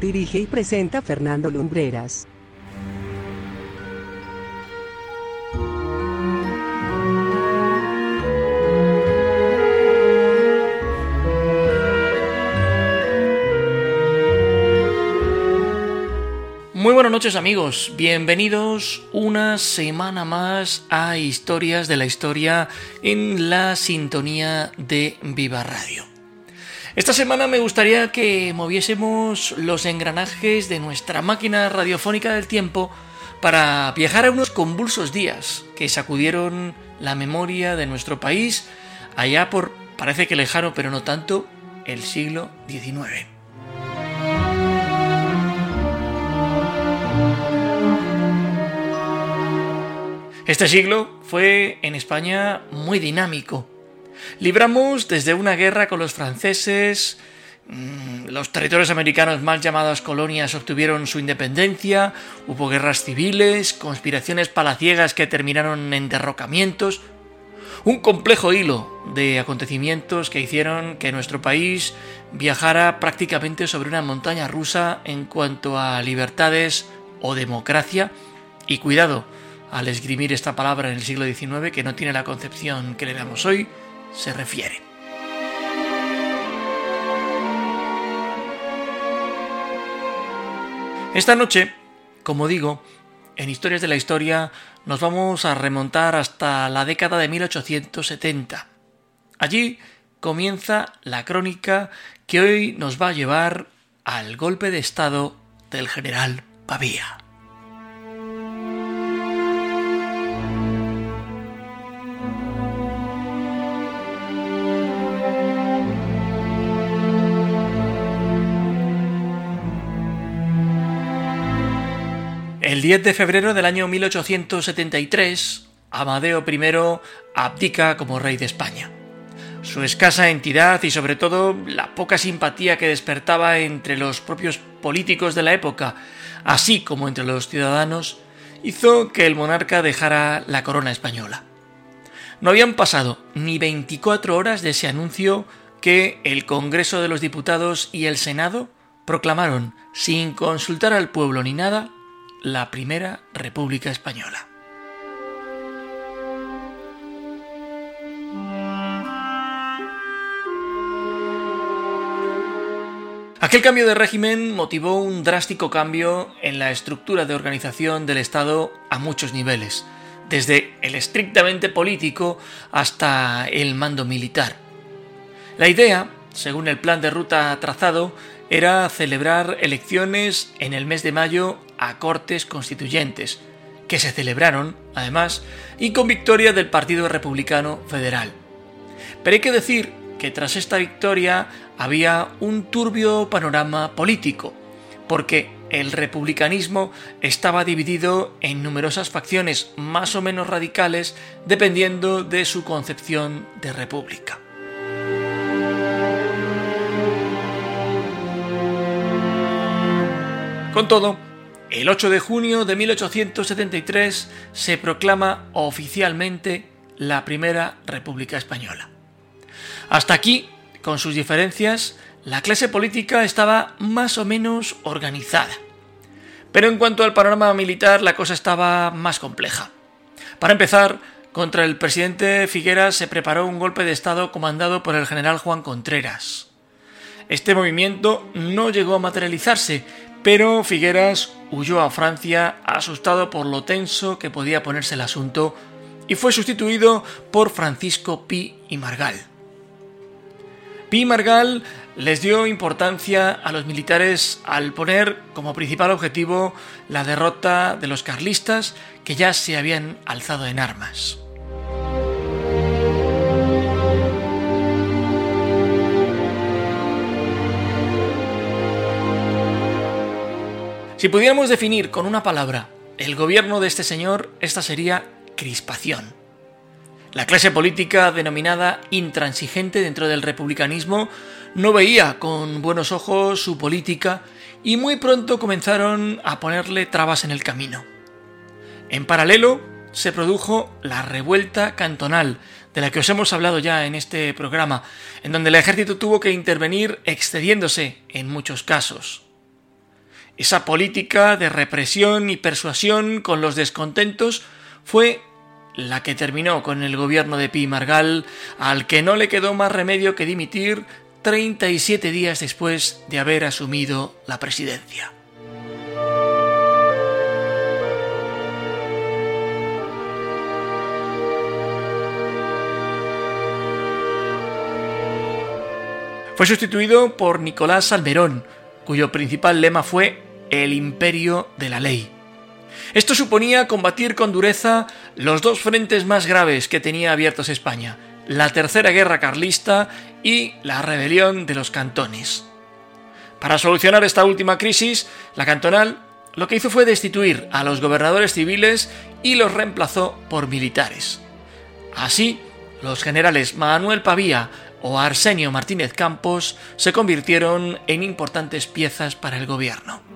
Dirige y presenta Fernando Lumbreras. Muy buenas noches amigos, bienvenidos una semana más a Historias de la Historia en la sintonía de Viva Radio. Esta semana me gustaría que moviésemos los engranajes de nuestra máquina radiofónica del tiempo para viajar a unos convulsos días que sacudieron la memoria de nuestro país allá por, parece que lejano pero no tanto, el siglo XIX. Este siglo fue en España muy dinámico. Libramos desde una guerra con los franceses, mm, los territorios americanos mal llamadas colonias obtuvieron su independencia, hubo guerras civiles, conspiraciones palaciegas que terminaron en derrocamientos, un complejo hilo de acontecimientos que hicieron que nuestro país viajara prácticamente sobre una montaña rusa en cuanto a libertades o democracia, y cuidado, al esgrimir esta palabra en el siglo XIX, que no tiene la concepción que le damos hoy, se refiere. Esta noche, como digo, en Historias de la Historia nos vamos a remontar hasta la década de 1870. Allí comienza la crónica que hoy nos va a llevar al golpe de Estado del general Pavía. El 10 de febrero del año 1873, Amadeo I abdica como rey de España. Su escasa entidad y sobre todo la poca simpatía que despertaba entre los propios políticos de la época, así como entre los ciudadanos, hizo que el monarca dejara la corona española. No habían pasado ni 24 horas de ese anuncio que el Congreso de los Diputados y el Senado proclamaron, sin consultar al pueblo ni nada, la primera República Española. Aquel cambio de régimen motivó un drástico cambio en la estructura de organización del Estado a muchos niveles, desde el estrictamente político hasta el mando militar. La idea, según el plan de ruta trazado, era celebrar elecciones en el mes de mayo a Cortes Constituyentes, que se celebraron, además, y con victoria del Partido Republicano Federal. Pero hay que decir que tras esta victoria había un turbio panorama político, porque el republicanismo estaba dividido en numerosas facciones más o menos radicales dependiendo de su concepción de república. Con todo, el 8 de junio de 1873 se proclama oficialmente la primera República Española. Hasta aquí, con sus diferencias, la clase política estaba más o menos organizada. Pero en cuanto al panorama militar, la cosa estaba más compleja. Para empezar, contra el presidente Figueras se preparó un golpe de Estado comandado por el general Juan Contreras. Este movimiento no llegó a materializarse, pero Figueras huyó a Francia asustado por lo tenso que podía ponerse el asunto y fue sustituido por Francisco Pi y Margal. Pi y Margal les dio importancia a los militares al poner como principal objetivo la derrota de los carlistas que ya se habían alzado en armas. Si pudiéramos definir con una palabra el gobierno de este señor, esta sería crispación. La clase política denominada intransigente dentro del republicanismo no veía con buenos ojos su política y muy pronto comenzaron a ponerle trabas en el camino. En paralelo, se produjo la revuelta cantonal, de la que os hemos hablado ya en este programa, en donde el ejército tuvo que intervenir excediéndose en muchos casos. Esa política de represión y persuasión con los descontentos fue la que terminó con el gobierno de Pi Margal, al que no le quedó más remedio que dimitir 37 días después de haber asumido la presidencia. Fue sustituido por Nicolás Salmerón, cuyo principal lema fue el imperio de la ley. Esto suponía combatir con dureza los dos frentes más graves que tenía abiertos España, la Tercera Guerra Carlista y la rebelión de los cantones. Para solucionar esta última crisis, la cantonal lo que hizo fue destituir a los gobernadores civiles y los reemplazó por militares. Así, los generales Manuel Pavía o Arsenio Martínez Campos se convirtieron en importantes piezas para el gobierno.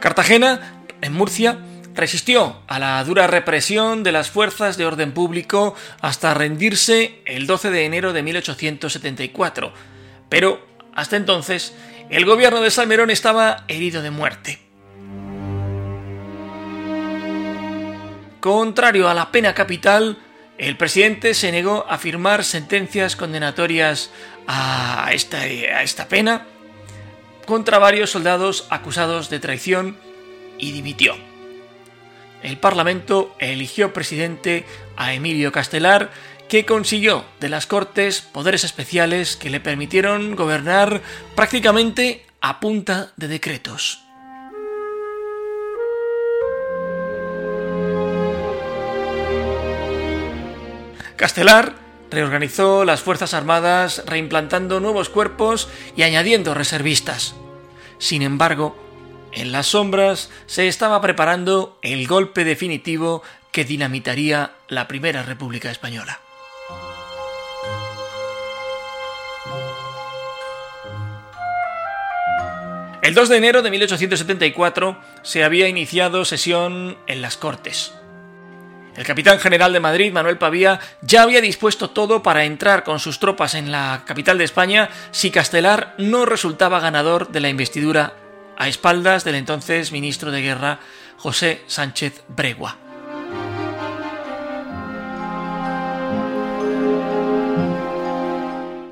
Cartagena, en Murcia, resistió a la dura represión de las fuerzas de orden público hasta rendirse el 12 de enero de 1874, pero hasta entonces el gobierno de Salmerón estaba herido de muerte. Contrario a la pena capital, el presidente se negó a firmar sentencias condenatorias a esta, a esta pena contra varios soldados acusados de traición y dimitió. El Parlamento eligió presidente a Emilio Castelar, que consiguió de las Cortes poderes especiales que le permitieron gobernar prácticamente a punta de decretos. Castelar Reorganizó las Fuerzas Armadas reimplantando nuevos cuerpos y añadiendo reservistas. Sin embargo, en las sombras se estaba preparando el golpe definitivo que dinamitaría la Primera República Española. El 2 de enero de 1874 se había iniciado sesión en las Cortes. El capitán general de Madrid, Manuel Pavía, ya había dispuesto todo para entrar con sus tropas en la capital de España si Castelar no resultaba ganador de la investidura a espaldas del entonces ministro de Guerra José Sánchez Bregua.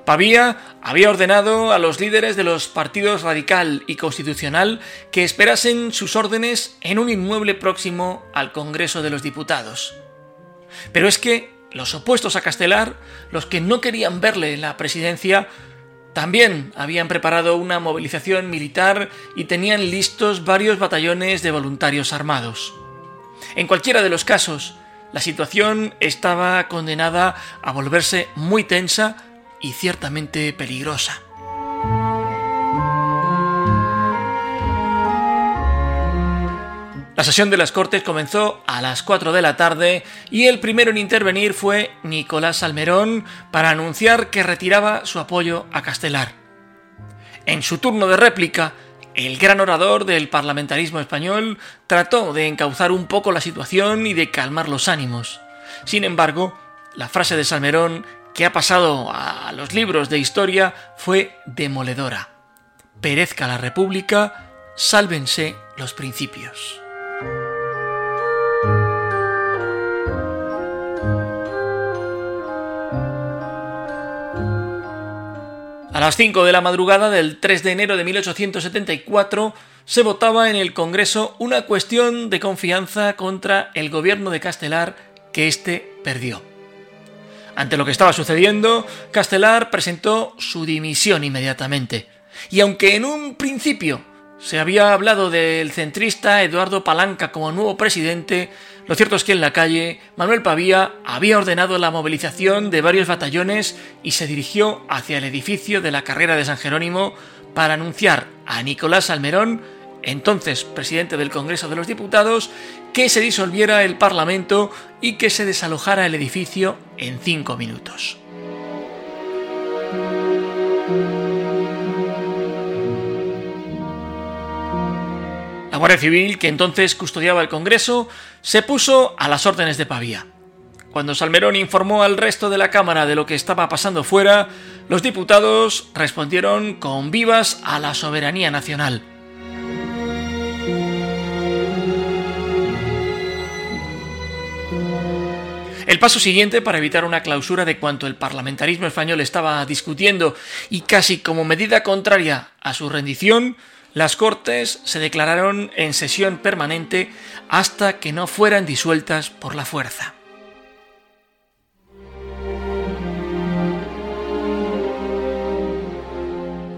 Pavía había ordenado a los líderes de los partidos radical y constitucional que esperasen sus órdenes en un inmueble próximo al Congreso de los Diputados. Pero es que los opuestos a Castelar, los que no querían verle en la presidencia, también habían preparado una movilización militar y tenían listos varios batallones de voluntarios armados. En cualquiera de los casos, la situación estaba condenada a volverse muy tensa y ciertamente peligrosa. La sesión de las Cortes comenzó a las 4 de la tarde y el primero en intervenir fue Nicolás Salmerón para anunciar que retiraba su apoyo a Castelar. En su turno de réplica, el gran orador del parlamentarismo español trató de encauzar un poco la situación y de calmar los ánimos. Sin embargo, la frase de Salmerón que ha pasado a los libros de historia fue demoledora. Perezca la República, sálvense los principios. A las 5 de la madrugada del 3 de enero de 1874 se votaba en el Congreso una cuestión de confianza contra el gobierno de Castelar que éste perdió. Ante lo que estaba sucediendo, Castelar presentó su dimisión inmediatamente. Y aunque en un principio se había hablado del centrista Eduardo Palanca como nuevo presidente, Lo cierto es que en la calle, Manuel Pavía había ordenado la movilización de varios batallones y se dirigió hacia el edificio de la carrera de San Jerónimo para anunciar a Nicolás Almerón, entonces presidente del Congreso de los Diputados, que se disolviera el Parlamento y que se desalojara el edificio en cinco minutos. La Guardia Civil, que entonces custodiaba el Congreso, se puso a las órdenes de Pavía. Cuando Salmerón informó al resto de la Cámara de lo que estaba pasando fuera, los diputados respondieron con vivas a la soberanía nacional. El paso siguiente para evitar una clausura de cuanto el parlamentarismo español estaba discutiendo y casi como medida contraria a su rendición las Cortes se declararon en sesión permanente hasta que no fueran disueltas por la fuerza.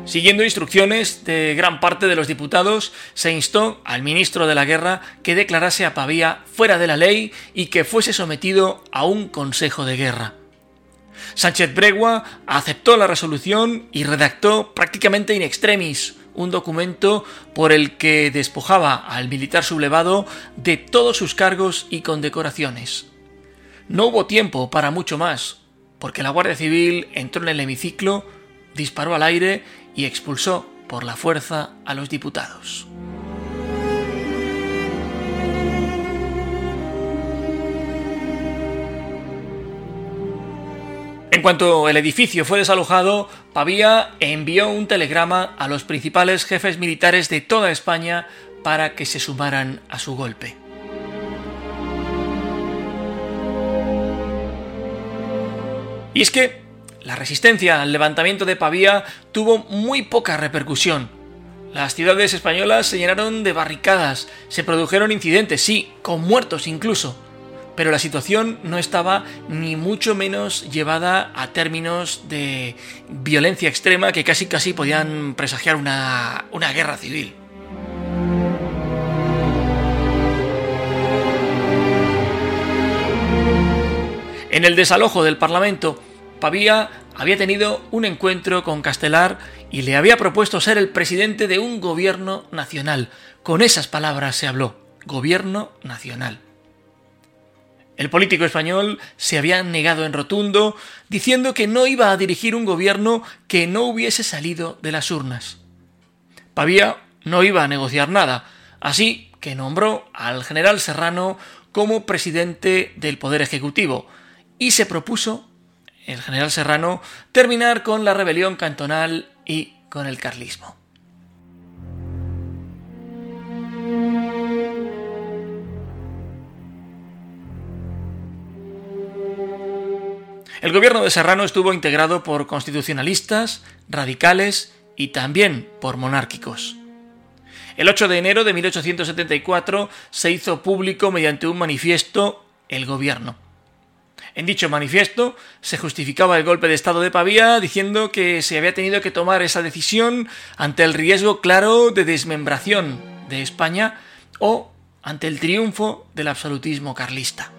Siguiendo instrucciones de gran parte de los diputados, se instó al ministro de la Guerra que declarase a Pavía fuera de la ley y que fuese sometido a un consejo de guerra. Sánchez Bregua aceptó la resolución y redactó prácticamente in extremis un documento por el que despojaba al militar sublevado de todos sus cargos y condecoraciones. No hubo tiempo para mucho más, porque la Guardia Civil entró en el hemiciclo, disparó al aire y expulsó por la fuerza a los diputados. En cuanto el edificio fue desalojado, Pavía envió un telegrama a los principales jefes militares de toda España para que se sumaran a su golpe. Y es que la resistencia al levantamiento de Pavía tuvo muy poca repercusión. Las ciudades españolas se llenaron de barricadas, se produjeron incidentes, sí, con muertos incluso pero la situación no estaba ni mucho menos llevada a términos de violencia extrema que casi casi podían presagiar una, una guerra civil. En el desalojo del Parlamento, Pavía había tenido un encuentro con Castelar y le había propuesto ser el presidente de un gobierno nacional. Con esas palabras se habló, gobierno nacional. El político español se había negado en rotundo, diciendo que no iba a dirigir un gobierno que no hubiese salido de las urnas. Pavía no iba a negociar nada, así que nombró al general Serrano como presidente del Poder Ejecutivo y se propuso, el general Serrano, terminar con la rebelión cantonal y con el carlismo. El gobierno de Serrano estuvo integrado por constitucionalistas, radicales y también por monárquicos. El 8 de enero de 1874 se hizo público mediante un manifiesto el gobierno. En dicho manifiesto se justificaba el golpe de Estado de Pavía diciendo que se había tenido que tomar esa decisión ante el riesgo claro de desmembración de España o ante el triunfo del absolutismo carlista.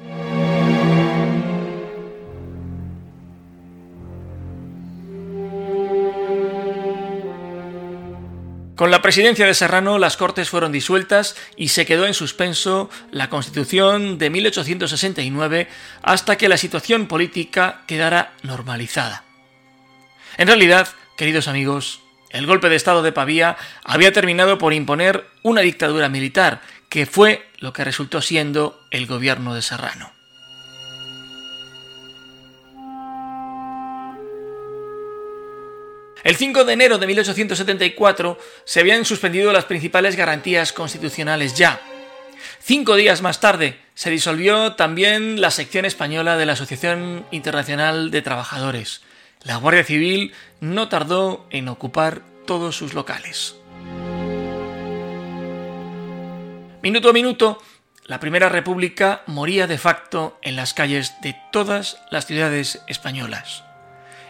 Con la presidencia de Serrano las Cortes fueron disueltas y se quedó en suspenso la Constitución de 1869 hasta que la situación política quedara normalizada. En realidad, queridos amigos, el golpe de Estado de Pavía había terminado por imponer una dictadura militar, que fue lo que resultó siendo el gobierno de Serrano. El 5 de enero de 1874 se habían suspendido las principales garantías constitucionales ya. Cinco días más tarde se disolvió también la sección española de la Asociación Internacional de Trabajadores. La Guardia Civil no tardó en ocupar todos sus locales. Minuto a minuto, la Primera República moría de facto en las calles de todas las ciudades españolas.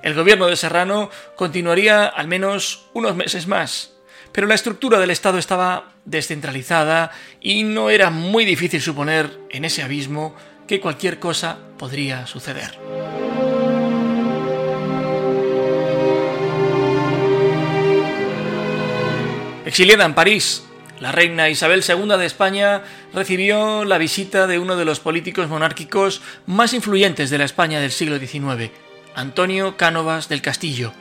El gobierno de Serrano continuaría al menos unos meses más, pero la estructura del Estado estaba descentralizada y no era muy difícil suponer en ese abismo que cualquier cosa podría suceder. Exiliada en París, la reina Isabel II de España recibió la visita de uno de los políticos monárquicos más influyentes de la España del siglo XIX, Antonio Cánovas del Castillo.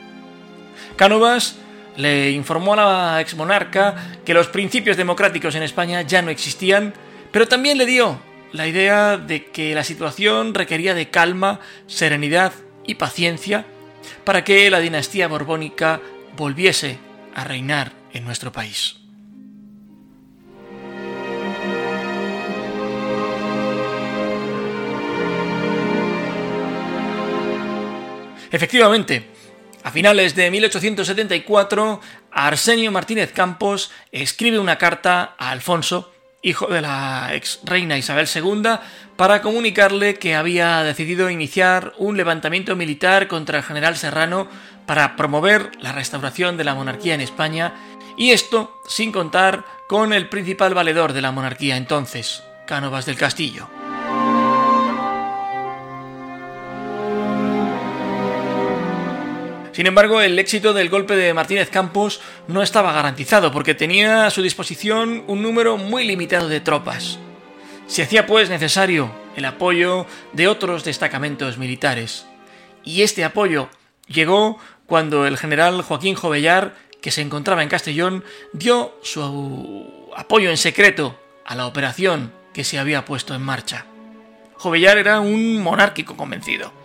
Cánovas le informó a la exmonarca que los principios democráticos en España ya no existían, pero también le dio la idea de que la situación requería de calma, serenidad y paciencia para que la dinastía borbónica volviese a reinar en nuestro país. Efectivamente, a finales de 1874, Arsenio Martínez Campos escribe una carta a Alfonso, hijo de la ex reina Isabel II, para comunicarle que había decidido iniciar un levantamiento militar contra el general Serrano para promover la restauración de la monarquía en España, y esto sin contar con el principal valedor de la monarquía entonces, Cánovas del Castillo. Sin embargo, el éxito del golpe de Martínez Campos no estaba garantizado porque tenía a su disposición un número muy limitado de tropas. Se hacía pues necesario el apoyo de otros destacamentos militares. Y este apoyo llegó cuando el general Joaquín Jovellar, que se encontraba en Castellón, dio su apoyo en secreto a la operación que se había puesto en marcha. Jovellar era un monárquico convencido.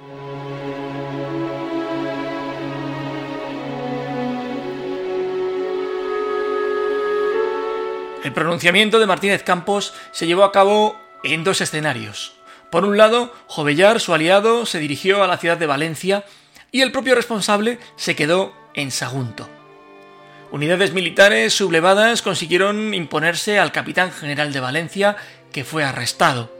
El pronunciamiento de Martínez Campos se llevó a cabo en dos escenarios. Por un lado, Jovellar, su aliado, se dirigió a la ciudad de Valencia y el propio responsable se quedó en Sagunto. Unidades militares sublevadas consiguieron imponerse al capitán general de Valencia, que fue arrestado.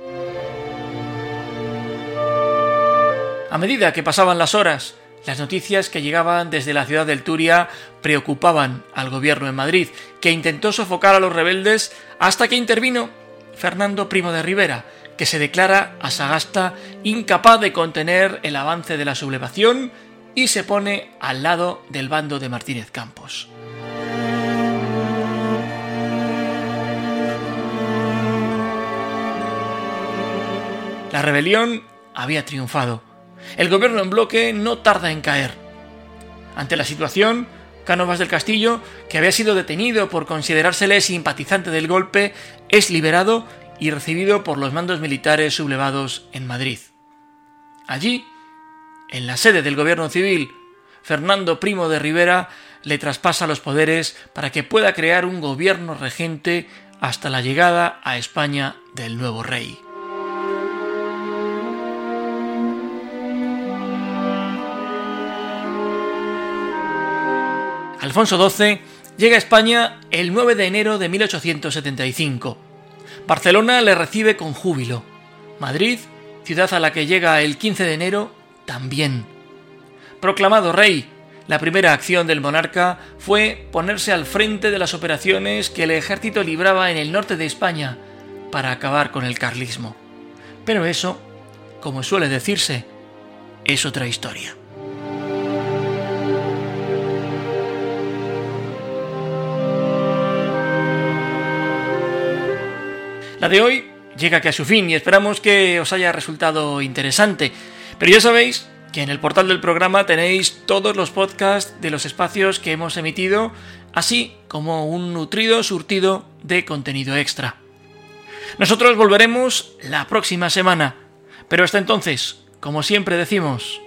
A medida que pasaban las horas las noticias que llegaban desde la ciudad del Turia preocupaban al gobierno en Madrid, que intentó sofocar a los rebeldes hasta que intervino Fernando Primo de Rivera, que se declara a Sagasta incapaz de contener el avance de la sublevación y se pone al lado del bando de Martínez Campos. La rebelión había triunfado el gobierno en bloque no tarda en caer. Ante la situación, Cánovas del Castillo, que había sido detenido por considerársele simpatizante del golpe, es liberado y recibido por los mandos militares sublevados en Madrid. Allí, en la sede del gobierno civil, Fernando Primo de Rivera le traspasa los poderes para que pueda crear un gobierno regente hasta la llegada a España del nuevo rey. Alfonso XII llega a España el 9 de enero de 1875. Barcelona le recibe con júbilo. Madrid, ciudad a la que llega el 15 de enero, también. Proclamado rey, la primera acción del monarca fue ponerse al frente de las operaciones que el ejército libraba en el norte de España para acabar con el carlismo. Pero eso, como suele decirse, es otra historia. La de hoy llega que a su fin y esperamos que os haya resultado interesante. Pero ya sabéis que en el portal del programa tenéis todos los podcasts de los espacios que hemos emitido, así como un nutrido surtido de contenido extra. Nosotros volveremos la próxima semana, pero hasta entonces, como siempre decimos,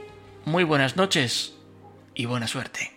muy buenas noches y buena suerte.